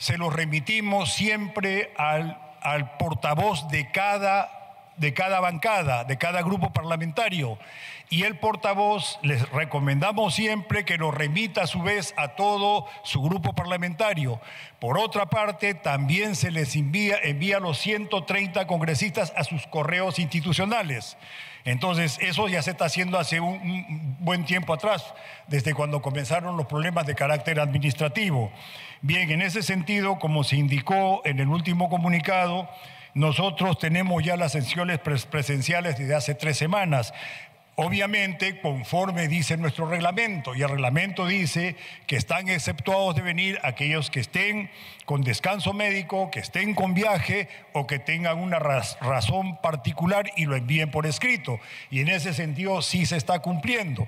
se lo remitimos siempre al, al portavoz de cada de cada bancada, de cada grupo parlamentario. Y el portavoz les recomendamos siempre que lo remita a su vez a todo su grupo parlamentario. Por otra parte, también se les envía, envía a los 130 congresistas a sus correos institucionales. Entonces, eso ya se está haciendo hace un, buen tiempo atrás, desde cuando comenzaron los problemas de carácter administrativo. Bien, en ese sentido, como se indicó en el último comunicado, nosotros tenemos ya las sesiones presenciales desde hace tres semanas. Obviamente, conforme dice nuestro reglamento, y el reglamento dice que están exceptuados de venir aquellos que estén con descanso médico, que estén con viaje o que tengan una razón particular y lo envíen por escrito. Y en ese sentido sí se está cumpliendo.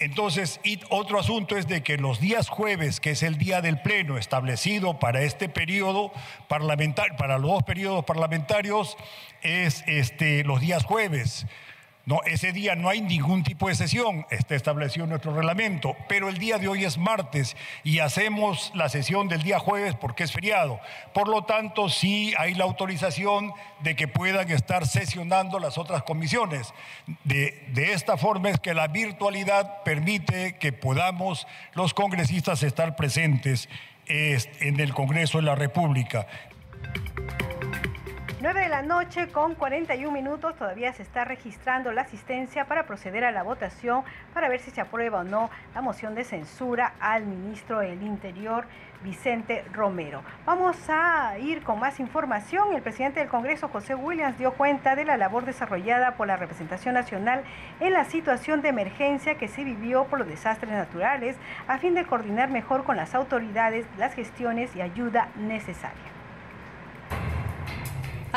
Entonces, otro asunto es de que los días jueves, que es el día del pleno establecido para este periodo parlamentario, para los dos periodos parlamentarios, es este, los días jueves. No, ese día no hay ningún tipo de sesión, está establecido en nuestro reglamento, pero el día de hoy es martes y hacemos la sesión del día jueves porque es feriado. Por lo tanto, sí hay la autorización de que puedan estar sesionando las otras comisiones. De, de esta forma es que la virtualidad permite que podamos los congresistas estar presentes en el Congreso de la República. 9 de la noche con 41 minutos todavía se está registrando la asistencia para proceder a la votación para ver si se aprueba o no la moción de censura al ministro del Interior, Vicente Romero. Vamos a ir con más información. El presidente del Congreso, José Williams, dio cuenta de la labor desarrollada por la representación nacional en la situación de emergencia que se vivió por los desastres naturales a fin de coordinar mejor con las autoridades las gestiones y ayuda necesaria.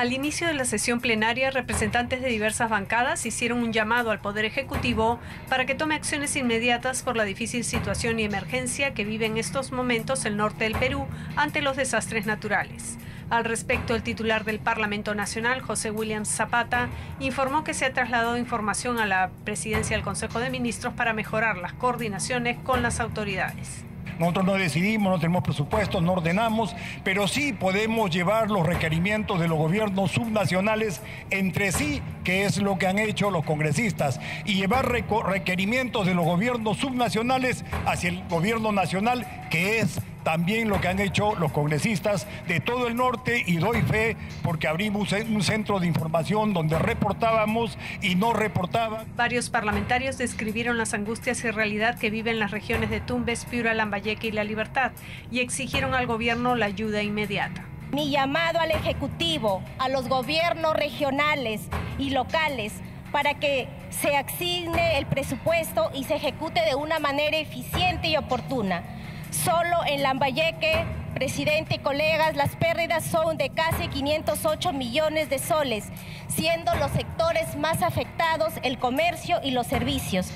Al inicio de la sesión plenaria, representantes de diversas bancadas hicieron un llamado al Poder Ejecutivo para que tome acciones inmediatas por la difícil situación y emergencia que vive en estos momentos el norte del Perú ante los desastres naturales. Al respecto, el titular del Parlamento Nacional, José Williams Zapata, informó que se ha trasladado información a la presidencia del Consejo de Ministros para mejorar las coordinaciones con las autoridades. Nosotros no decidimos, no tenemos presupuesto, no ordenamos, pero sí podemos llevar los requerimientos de los gobiernos subnacionales entre sí, que es lo que han hecho los congresistas, y llevar requerimientos de los gobiernos subnacionales hacia el gobierno nacional, que es también lo que han hecho los congresistas de todo el norte y doy fe porque abrimos un centro de información donde reportábamos y no reportaban. Varios parlamentarios describieron las angustias y realidad que viven las regiones de Tumbes, Piura, Lambayeque y La Libertad y exigieron al gobierno la ayuda inmediata. Mi llamado al Ejecutivo, a los gobiernos regionales y locales para que se asigne el presupuesto y se ejecute de una manera eficiente y oportuna Solo en Lambayeque, presidente y colegas, las pérdidas son de casi 508 millones de soles, siendo los sectores más afectados el comercio y los servicios.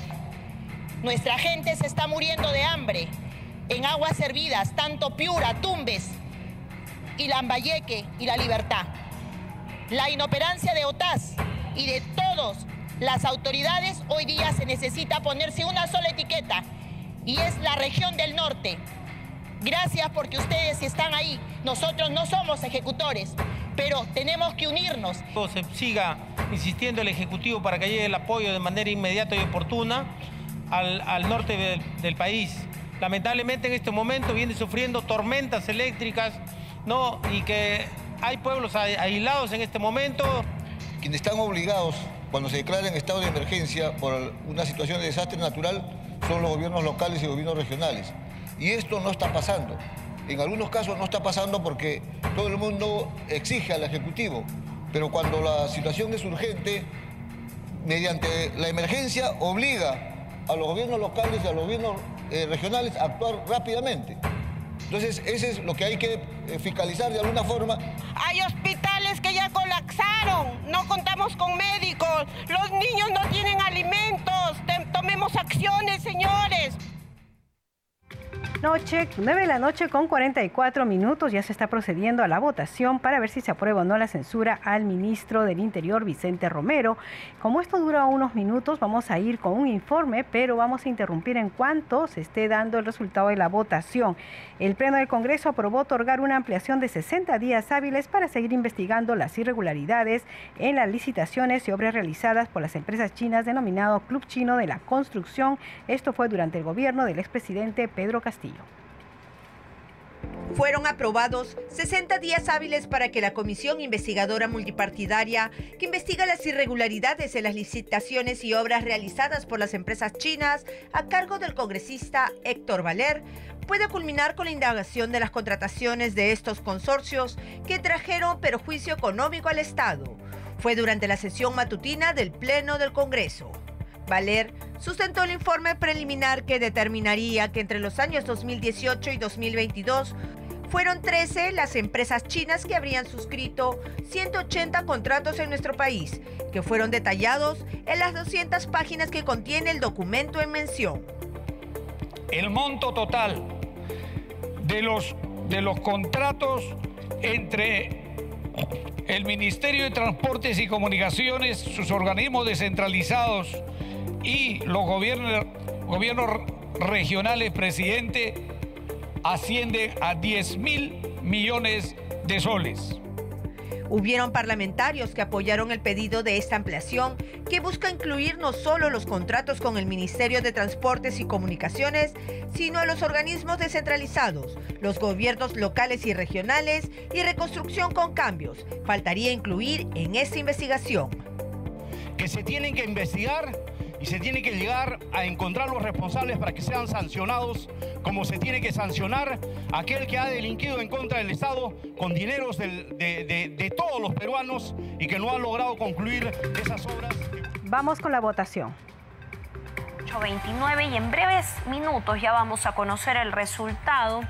Nuestra gente se está muriendo de hambre. En aguas servidas, tanto Piura, Tumbes y Lambayeque y La Libertad. La inoperancia de OTAS y de todas las autoridades hoy día se necesita ponerse una sola etiqueta y es la región del norte. Gracias porque ustedes están ahí. Nosotros no somos ejecutores, pero tenemos que unirnos. Se siga insistiendo el Ejecutivo para que llegue el apoyo de manera inmediata y oportuna al, norte del, país. Lamentablemente en este momento viene sufriendo tormentas eléctricas ¿no? y que hay pueblos aislados en este momento. Quienes están obligados cuando se declara en estado de emergencia por una situación de desastre natural son los gobiernos locales y gobiernos regionales. Y esto no está pasando. En algunos casos no está pasando porque todo el mundo exige al Ejecutivo, pero cuando la situación es urgente, mediante la emergencia obliga a los gobiernos locales y a los gobiernos eh, regionales a actuar rápidamente. Entonces, ese es lo que hay que eh, fiscalizar de alguna forma. Hay hospitales que colapsaron, no contamos con médicos, los niños no tienen alimentos, tomemos acciones, señores. Noche, 9 de la noche con 44 minutos. Ya se está procediendo a la votación para ver si se aprueba o no la censura al ministro del Interior, Vicente Romero. Como esto dura unos minutos, vamos a ir con un informe, pero vamos a interrumpir en cuanto se esté dando el resultado de la votación. El Pleno del Congreso aprobó otorgar una ampliación de 60 días hábiles para seguir investigando las irregularidades en las licitaciones y obras realizadas por las empresas chinas denominado Club Chino de la Construcción. Esto fue durante el gobierno del expresidente Pedro Castillo. Fueron aprobados 60 días hábiles para que la Comisión Investigadora Multipartidaria, que investiga las irregularidades en las licitaciones y obras realizadas por las empresas chinas a cargo del congresista Héctor Valer, pueda culminar con la indagación de las contrataciones de estos consorcios que trajeron perjuicio económico al Estado. Fue durante la sesión matutina del Pleno del Congreso. Valer sustentó el informe preliminar que determinaría que entre los años 2018 y 2022 fueron 13 las empresas chinas que habrían suscrito 180 contratos en nuestro país, que fueron detallados en las 200 páginas que contiene el documento en mención. El monto total de los, de los contratos entre el Ministerio de Transportes y Comunicaciones, sus organismos descentralizados, y los gobiernos, gobiernos regionales, presidente, asciende a 10 mil millones de soles. Hubieron parlamentarios que apoyaron el pedido de esta ampliación que busca incluir no solo los contratos con el Ministerio de Transportes y Comunicaciones, sino a los organismos descentralizados, los gobiernos locales y regionales y reconstrucción con cambios. Faltaría incluir en esta investigación. Que se tienen que investigar y se tiene que llegar a encontrar los responsables para que sean sancionados como se tiene que sancionar aquel que ha delinquido en contra del Estado con dineros de, todos los peruanos y que no ha logrado concluir esas obras. Vamos con la votación. 8.29 y en breves minutos ya vamos a conocer el resultado,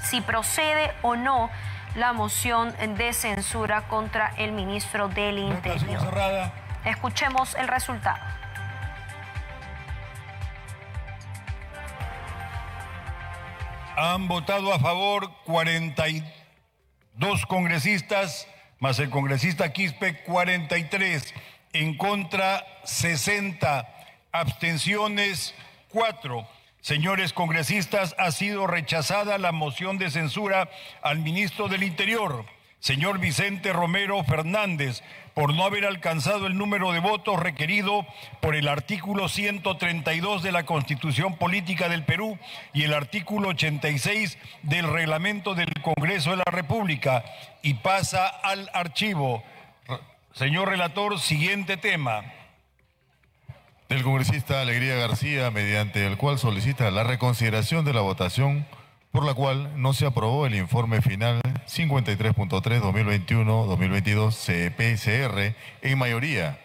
si procede o no la moción de censura contra el ministro del Interior. Escuchemos el resultado. Han votado a favor 42 congresistas, más el congresista Quispe 43, en contra 60, abstenciones 4. Señores congresistas, ha sido rechazada la moción de censura al ministro del Interior, señor Vicente Romero Fernández, por no haber alcanzado el número de votos requerido por el artículo 132 de la Constitución Política del Perú y el artículo 86 del reglamento del Congreso de la República y pasa al archivo. Señor relator, siguiente tema. Del congresista Alegría García, mediante el cual solicita la reconsideración de la votación por la cual no se aprobó el informe final 53.3-2021-2022 CPCR en mayoría,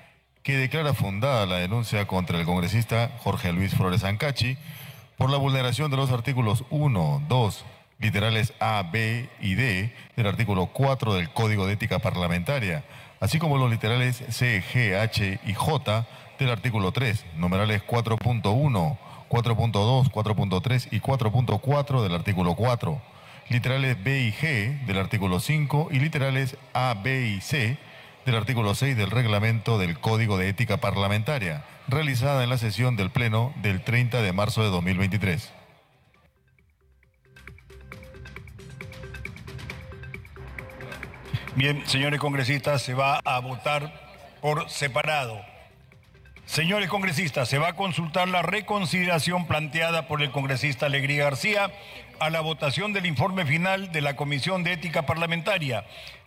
que declara fundada la denuncia contra el congresista Jorge Luis Flores Ancachi por la vulneración de los artículos 1, 2, literales A, B y D del artículo 4 del Código de Ética Parlamentaria, así como los literales C, G, H y J del artículo 3, numerales 4.1, 4.2, 4.3 y 4.4 del artículo 4, literales B y G del artículo 5 y literales A, B y C del artículo 6 del reglamento del Código de Ética Parlamentaria, realizada en la sesión del Pleno del 30 de marzo de 2023. Bien, señores congresistas, se va a votar por separado. Señores congresistas, se va a consultar la reconsideración planteada por el congresista Alegría García a la votación del informe final de la Comisión de Ética Parlamentaria,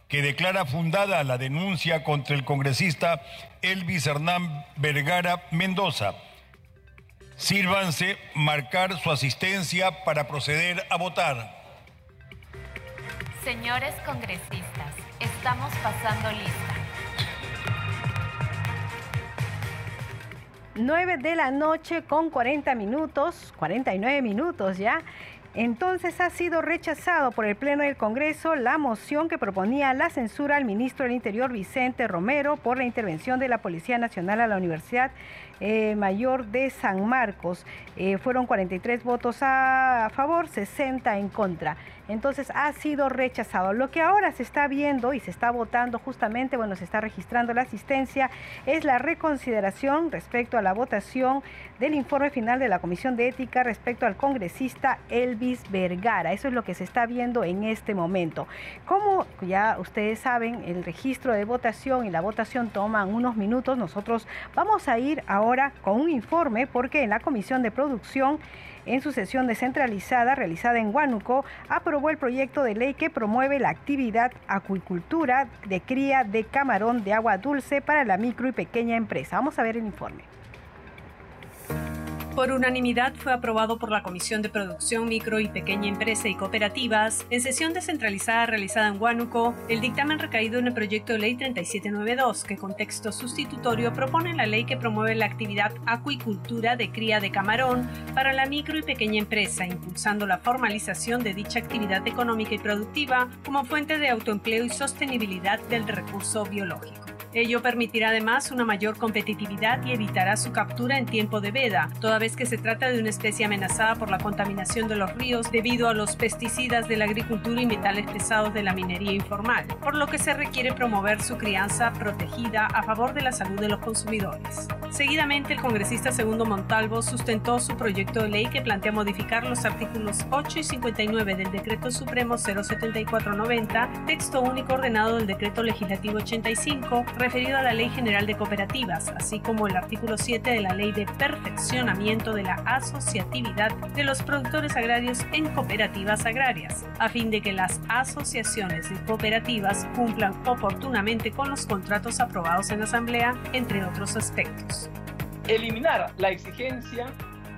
que declara fundada la denuncia contra el congresista Elvis Hernán Vergara Mendoza. Sírvanse marcar su asistencia para proceder a votar. Señores congresistas, estamos pasando lista. 9 de la noche con 40 minutos, 49 minutos ya. Entonces ha sido rechazado por el Pleno del Congreso la moción que proponía la censura al ministro del Interior Vicente Romero por la intervención de la Policía Nacional a la Universidad eh, Mayor de San Marcos. Eh, fueron 43 votos a favor, 60 en contra entonces ha sido rechazado. Lo que ahora se está viendo y se está votando justamente, bueno, se está registrando la asistencia, es la reconsideración respecto a la votación del informe final de la Comisión de Ética respecto al congresista Elvis Vergara. Eso es lo que se está viendo en este momento. Como ya ustedes saben, el registro de votación y la votación toman unos minutos. Nosotros vamos a ir ahora con un informe porque en la Comisión de Producción en su sesión descentralizada realizada en Huánuco, aprobó el proyecto de ley que promueve la actividad acuicultura de cría de camarón de agua dulce para la micro y pequeña empresa. Vamos a ver el informe. Por unanimidad fue aprobado por la Comisión de Producción Micro y Pequeña Empresa y Cooperativas, en sesión descentralizada realizada en Huánuco, el dictamen recaído en el proyecto de ley 3792, que con texto sustitutorio propone la ley que promueve la actividad acuicultura de cría de camarón para la micro y pequeña empresa, impulsando la formalización de dicha actividad económica y productiva como fuente de autoempleo y sostenibilidad del recurso biológico. Ello permitirá además una mayor competitividad y evitará su captura en tiempo de veda, toda vez que se trata de una especie amenazada por la contaminación de los ríos debido a los pesticidas de la agricultura y metales pesados de la minería informal, por lo que se requiere promover su crianza protegida a favor de la salud de los consumidores. Seguidamente, el congresista Segundo Montalvo sustentó su proyecto de ley que plantea modificar los artículos 8 y 59 del Decreto Supremo 07490, texto único ordenado del Decreto Legislativo 85, referido a la Ley General de Cooperativas, así como el artículo 7 de la Ley de Perfeccionamiento de la Asociatividad de los Productores Agrarios en Cooperativas Agrarias, a fin de que las asociaciones de cooperativas cumplan oportunamente con los contratos aprobados en Asamblea, entre otros aspectos. Eliminar la exigencia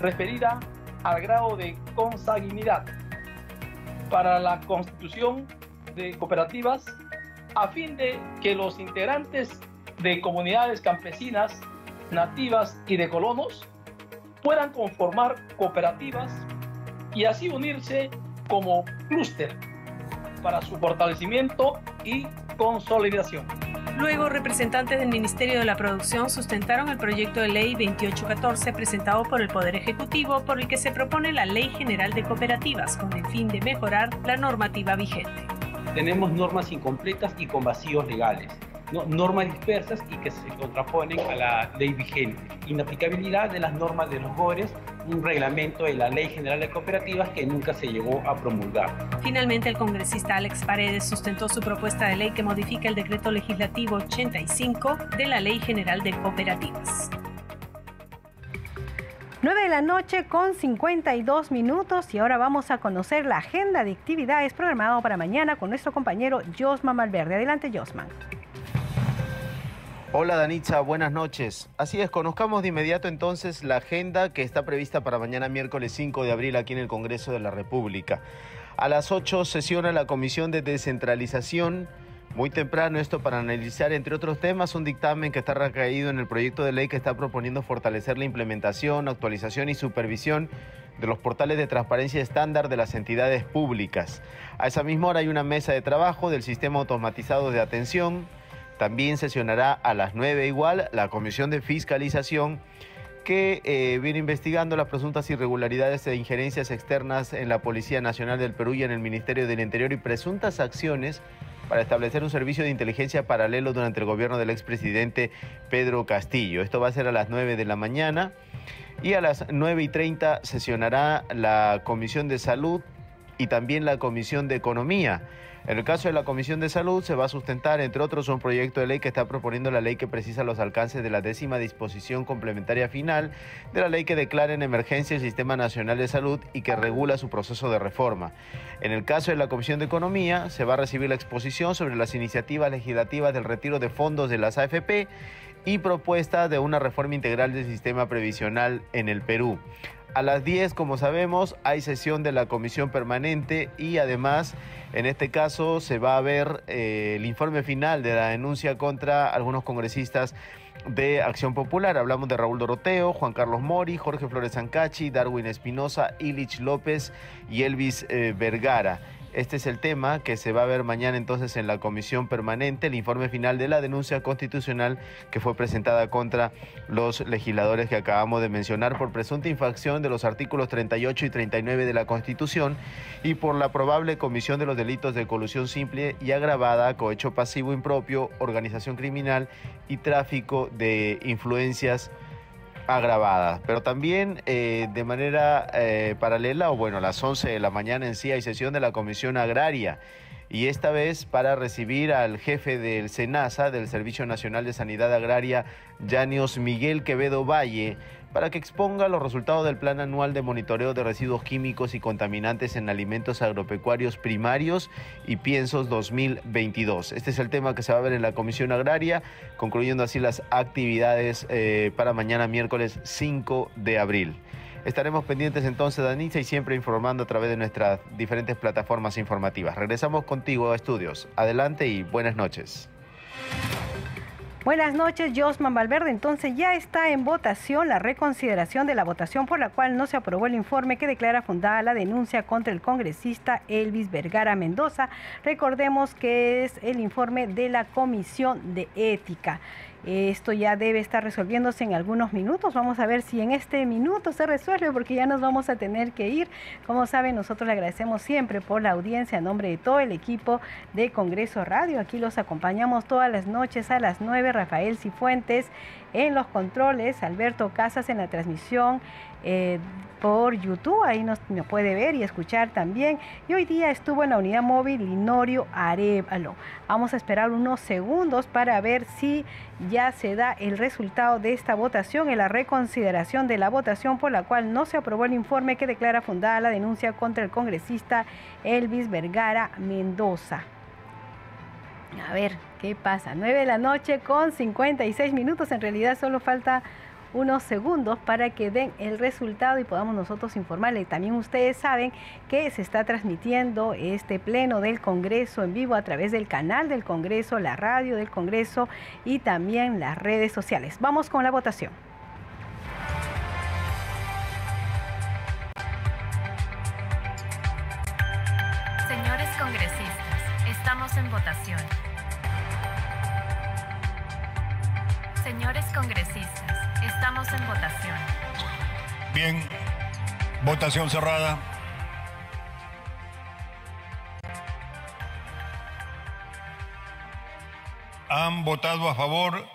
referida al grado de consanguinidad para la constitución de cooperativas a fin de que los integrantes de comunidades campesinas, nativas y de colonos puedan conformar cooperativas y así unirse como clúster para su fortalecimiento y consolidación. Luego, representantes del Ministerio de la Producción sustentaron el proyecto de ley 2814 presentado por el Poder Ejecutivo por el que se propone la Ley General de Cooperativas con el fin de mejorar la normativa vigente tenemos normas incompletas y con vacíos legales, normas dispersas y que se contraponen a la ley vigente, inaplicabilidad de las normas de los GORES, un reglamento de la Ley General de Cooperativas que nunca se llegó a promulgar. Finalmente, el congresista Alex Paredes sustentó su propuesta de ley que modifica el decreto legislativo 85 de la Ley General de Cooperativas. 9 de la noche con 52 minutos y ahora vamos a conocer la agenda de actividades programado para mañana con nuestro compañero Josman Malverde. Adelante, Josman. Hola Danitza, buenas noches. Así es, conozcamos de inmediato entonces la agenda que está prevista para mañana miércoles 5 de abril aquí en el Congreso de la República. A las 8 sesiona la Comisión de Descentralización muy temprano esto para analizar, entre otros temas, un dictamen que está recaído en el proyecto de ley que está proponiendo fortalecer la implementación, actualización y supervisión de los portales de transparencia estándar de las entidades públicas. A esa misma hora hay una mesa de trabajo del sistema automatizado de atención. También sesionará a las 9 igual la Comisión de Fiscalización que eh, viene investigando las presuntas irregularidades e injerencias externas en la Policía Nacional del Perú y en el Ministerio del Interior y presuntas acciones para establecer un servicio de inteligencia paralelo durante el gobierno del expresidente Pedro Castillo. Esto va a ser a las 9 de la mañana y a las 9 y 30 sesionará la Comisión de Salud y también la Comisión de Economía. En el caso de la Comisión de Salud se va a sustentar, entre otros, un proyecto de ley que está proponiendo la ley que precisa los alcances de la décima disposición complementaria final de la ley que declara en emergencia el Sistema Nacional de Salud y que regula su proceso de reforma. En el caso de la Comisión de Economía se va a recibir la exposición sobre las iniciativas legislativas del retiro de fondos de las AFP y propuesta de una reforma integral del sistema previsional en el Perú. A las 10, como sabemos, hay sesión de la comisión permanente y además, en este caso, se va a ver eh, el informe final de la denuncia contra algunos congresistas de Acción Popular. Hablamos de Raúl Doroteo, Juan Carlos Mori, Jorge Flores Ancachi, Darwin Espinosa, Ilich López y Elvis eh, Vergara. Este es el tema que se va a ver mañana entonces en la comisión permanente, el informe final de la denuncia constitucional que fue presentada contra los legisladores que acabamos de mencionar por presunta infracción de los artículos 38 y 39 de la Constitución y por la probable comisión de los delitos de colusión simple y agravada, cohecho pasivo impropio, organización criminal y tráfico de influencias agravada, pero también eh, de manera eh, paralela, o bueno, a las 11 de la mañana en sí hay sesión de la Comisión Agraria. Y esta vez para recibir al jefe del SENASA, del Servicio Nacional de Sanidad Agraria, Yanios Miguel Quevedo Valle, para que exponga los resultados del Plan Anual de Monitoreo de Residuos Químicos y Contaminantes en Alimentos Agropecuarios Primarios y Piensos 2022. Este es el tema que se va a ver en la Comisión Agraria, concluyendo así las actividades eh, para mañana miércoles 5 de abril. Estaremos pendientes entonces, Danitza, y siempre informando a través de nuestras diferentes plataformas informativas. Regresamos contigo a estudios. Adelante y buenas noches. Buenas noches, Josman Valverde. Entonces ya está en votación la reconsideración de la votación por la cual no se aprobó el informe que declara fundada la denuncia contra el congresista Elvis Vergara Mendoza. Recordemos que es el informe de la Comisión de Ética. Esto ya debe estar resolviéndose en algunos minutos. Vamos a ver si en este minuto se resuelve porque ya nos vamos a tener que ir. Como saben, nosotros le agradecemos siempre por la audiencia a nombre de todo el equipo de Congreso Radio. Aquí los acompañamos todas las noches a las 9. Rafael Cifuentes en los controles, Alberto Casas en la transmisión. Eh, por YouTube, ahí nos, puede ver y escuchar también. Y hoy día estuvo en la unidad móvil Linorio Arevalo. Vamos a esperar unos segundos para ver si ya se da el resultado de esta votación en la reconsideración de la votación por la cual no se aprobó el informe que declara fundada la denuncia contra el congresista Elvis Vergara Mendoza. A ver, ¿qué pasa? 9 de la noche con 56 minutos. En realidad solo falta unos segundos para que den el resultado y podamos nosotros informarle. También ustedes saben que se está transmitiendo este pleno del Congreso en vivo a través del canal del Congreso, la radio del Congreso y también las redes sociales. Vamos con la votación. Señores congresistas, estamos en votación. Señores congresistas, Estamos en votación. Bien, votación cerrada. Han votado a favor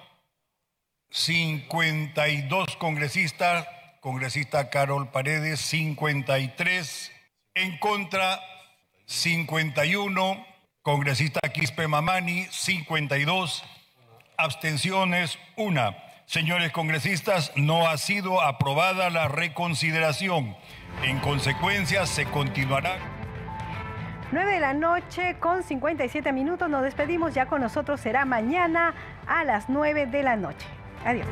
52 congresistas, congresista Carol Paredes 53, en contra 51, congresista Quispe Mamani 52, abstenciones 1. Señores congresistas, no ha sido aprobada la reconsideración. En consecuencia, se continuará. 9 de la noche con 57 minutos. Nos despedimos. Ya con nosotros será mañana a las 9 de la noche. Adiós.